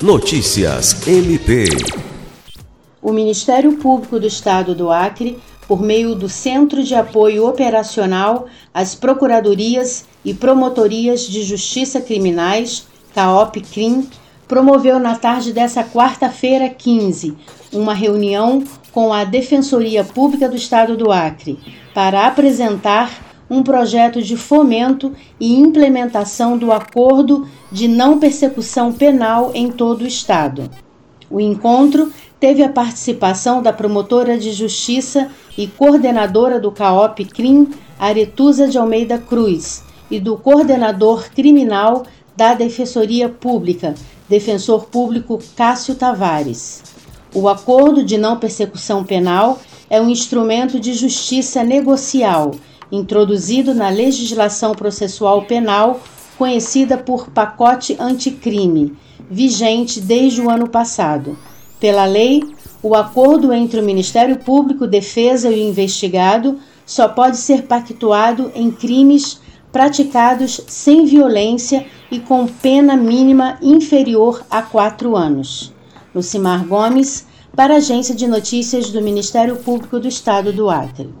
Notícias MP. O Ministério Público do Estado do Acre, por meio do Centro de Apoio Operacional às Procuradorias e Promotorias de Justiça Criminais, CAOP-CRIM, promoveu na tarde dessa quarta-feira 15 uma reunião com a Defensoria Pública do Estado do Acre para apresentar um projeto de fomento e implementação do acordo de não persecução penal em todo o Estado. O encontro teve a participação da promotora de justiça e coordenadora do CAOP CRIM, Aretusa de Almeida Cruz, e do coordenador criminal da Defensoria Pública, defensor público Cássio Tavares. O acordo de não persecução penal é um instrumento de justiça negocial introduzido na legislação processual penal conhecida por pacote anticrime, vigente desde o ano passado. Pela lei, o acordo entre o Ministério Público, Defesa e o investigado só pode ser pactuado em crimes praticados sem violência e com pena mínima inferior a quatro anos. Lucimar Gomes, para a Agência de Notícias do Ministério Público do Estado do Acre.